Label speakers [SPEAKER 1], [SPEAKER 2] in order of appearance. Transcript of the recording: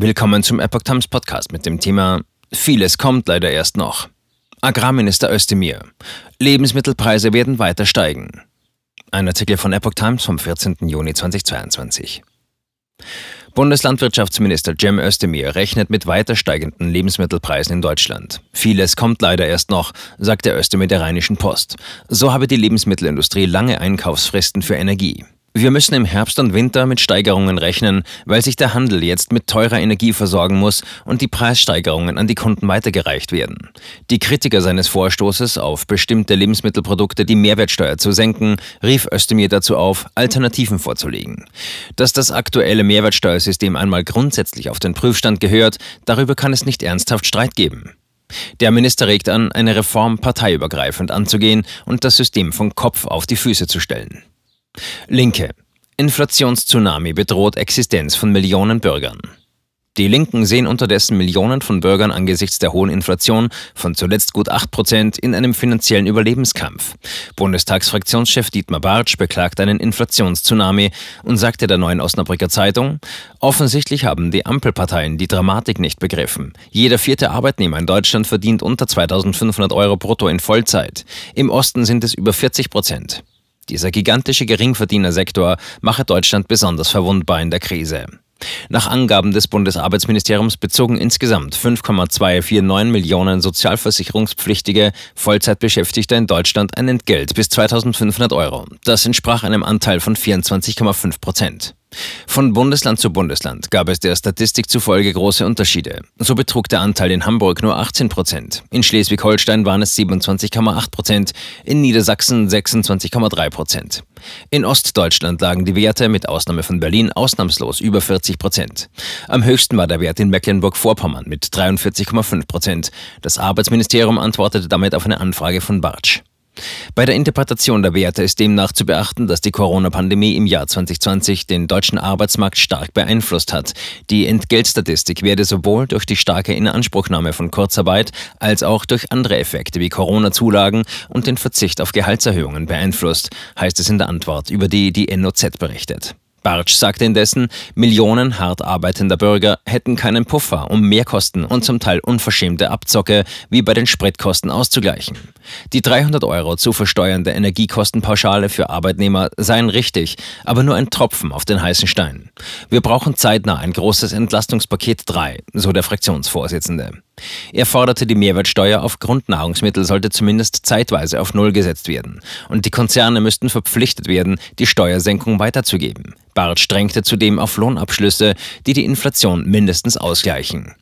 [SPEAKER 1] Willkommen zum Epoch Times Podcast mit dem Thema Vieles kommt leider erst noch. Agrarminister Özdemir. Lebensmittelpreise werden weiter steigen. Ein Artikel von Epoch Times vom 14. Juni 2022. Bundeslandwirtschaftsminister Cem Özdemir rechnet mit weiter steigenden Lebensmittelpreisen in Deutschland. Vieles kommt leider erst noch, sagt der Özdemir der Rheinischen Post. So habe die Lebensmittelindustrie lange Einkaufsfristen für Energie. Wir müssen im Herbst und Winter mit Steigerungen rechnen, weil sich der Handel jetzt mit teurer Energie versorgen muss und die Preissteigerungen an die Kunden weitergereicht werden. Die Kritiker seines Vorstoßes, auf bestimmte Lebensmittelprodukte die Mehrwertsteuer zu senken, rief Özdemir dazu auf, Alternativen vorzulegen. Dass das aktuelle Mehrwertsteuersystem einmal grundsätzlich auf den Prüfstand gehört, darüber kann es nicht ernsthaft Streit geben. Der Minister regt an, eine Reform parteiübergreifend anzugehen und das System von Kopf auf die Füße zu stellen. Linke. Inflationstsunami bedroht Existenz von Millionen Bürgern. Die Linken sehen unterdessen Millionen von Bürgern angesichts der hohen Inflation von zuletzt gut 8 Prozent in einem finanziellen Überlebenskampf. Bundestagsfraktionschef Dietmar Bartsch beklagt einen Inflationstsunami und sagte der neuen Osnabrücker Zeitung, offensichtlich haben die Ampelparteien die Dramatik nicht begriffen. Jeder vierte Arbeitnehmer in Deutschland verdient unter 2500 Euro brutto in Vollzeit. Im Osten sind es über 40 Prozent. Dieser gigantische Geringverdienersektor mache Deutschland besonders verwundbar in der Krise. Nach Angaben des Bundesarbeitsministeriums bezogen insgesamt 5,249 Millionen sozialversicherungspflichtige Vollzeitbeschäftigte in Deutschland ein Entgelt bis 2500 Euro. Das entsprach einem Anteil von 24,5 Prozent. Von Bundesland zu Bundesland gab es der Statistik zufolge große Unterschiede. So betrug der Anteil in Hamburg nur 18 Prozent, in Schleswig-Holstein waren es 27,8 Prozent, in Niedersachsen 26,3 Prozent. In Ostdeutschland lagen die Werte mit Ausnahme von Berlin ausnahmslos über 40 Prozent. Am höchsten war der Wert in Mecklenburg-Vorpommern mit 43,5 Prozent. Das Arbeitsministerium antwortete damit auf eine Anfrage von Bartsch. Bei der Interpretation der Werte ist demnach zu beachten, dass die Corona-Pandemie im Jahr 2020 den deutschen Arbeitsmarkt stark beeinflusst hat. Die Entgeltstatistik werde sowohl durch die starke Inanspruchnahme von Kurzarbeit als auch durch andere Effekte wie Corona-Zulagen und den Verzicht auf Gehaltserhöhungen beeinflusst, heißt es in der Antwort, über die die NOZ berichtet. Bartsch sagte indessen, Millionen hart arbeitender Bürger hätten keinen Puffer, um Mehrkosten und zum Teil unverschämte Abzocke wie bei den Spritkosten auszugleichen. Die 300 Euro zu versteuernde Energiekostenpauschale für Arbeitnehmer seien richtig, aber nur ein Tropfen auf den heißen Stein. Wir brauchen zeitnah ein großes Entlastungspaket 3, so der Fraktionsvorsitzende. Er forderte, die Mehrwertsteuer auf Grundnahrungsmittel sollte zumindest zeitweise auf Null gesetzt werden und die Konzerne müssten verpflichtet werden, die Steuersenkung weiterzugeben. Barth strengte zudem auf Lohnabschlüsse, die die Inflation mindestens ausgleichen.